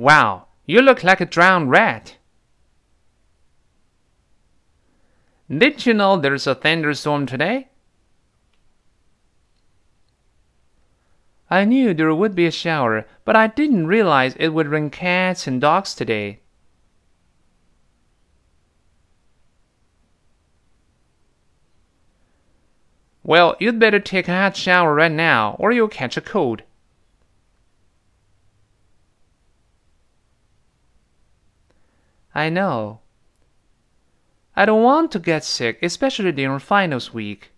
Wow, you look like a drowned rat. Did you know there's a thunderstorm today? I knew there would be a shower, but I didn't realize it would rain cats and dogs today. Well, you'd better take a hot shower right now, or you'll catch a cold. I know. I don't want to get sick, especially during finals week.